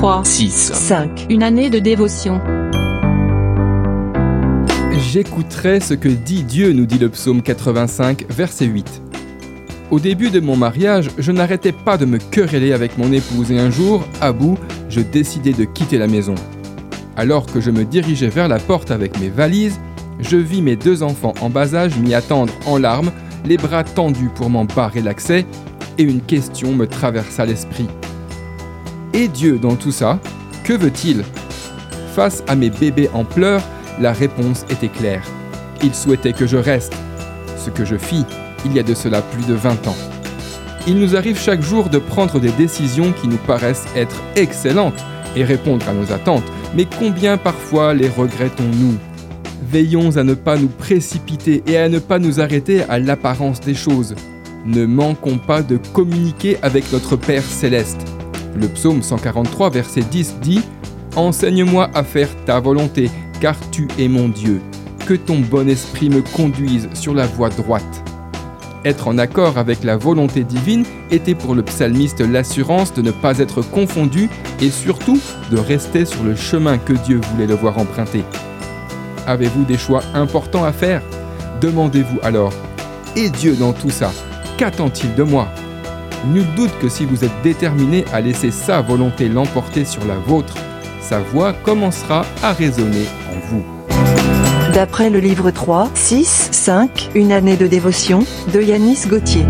3, 6, 5. Une année de dévotion. J'écouterai ce que dit Dieu, nous dit le psaume 85, verset 8. Au début de mon mariage, je n'arrêtais pas de me quereller avec mon épouse et un jour, à bout, je décidai de quitter la maison. Alors que je me dirigeais vers la porte avec mes valises, je vis mes deux enfants en bas âge m'y attendre en larmes, les bras tendus pour m'en barrer l'accès, et une question me traversa l'esprit. Et Dieu dans tout ça, que veut-il? Face à mes bébés en pleurs, la réponse était claire. Il souhaitait que je reste, ce que je fis il y a de cela plus de 20 ans. Il nous arrive chaque jour de prendre des décisions qui nous paraissent être excellentes et répondre à nos attentes, mais combien parfois les regrettons-nous? Veillons à ne pas nous précipiter et à ne pas nous arrêter à l'apparence des choses. Ne manquons pas de communiquer avec notre Père céleste. Le psaume 143, verset 10 dit Enseigne-moi à faire ta volonté, car tu es mon Dieu. Que ton bon esprit me conduise sur la voie droite. Être en accord avec la volonté divine était pour le psalmiste l'assurance de ne pas être confondu et surtout de rester sur le chemin que Dieu voulait le voir emprunter. Avez-vous des choix importants à faire? Demandez-vous alors, et Dieu dans tout ça, qu'attend-il de moi? Nul doute que si vous êtes déterminé à laisser sa volonté l'emporter sur la vôtre, sa voix commencera à résonner en vous. D'après le livre 3, 6, 5, Une année de dévotion, de Yanis Gauthier.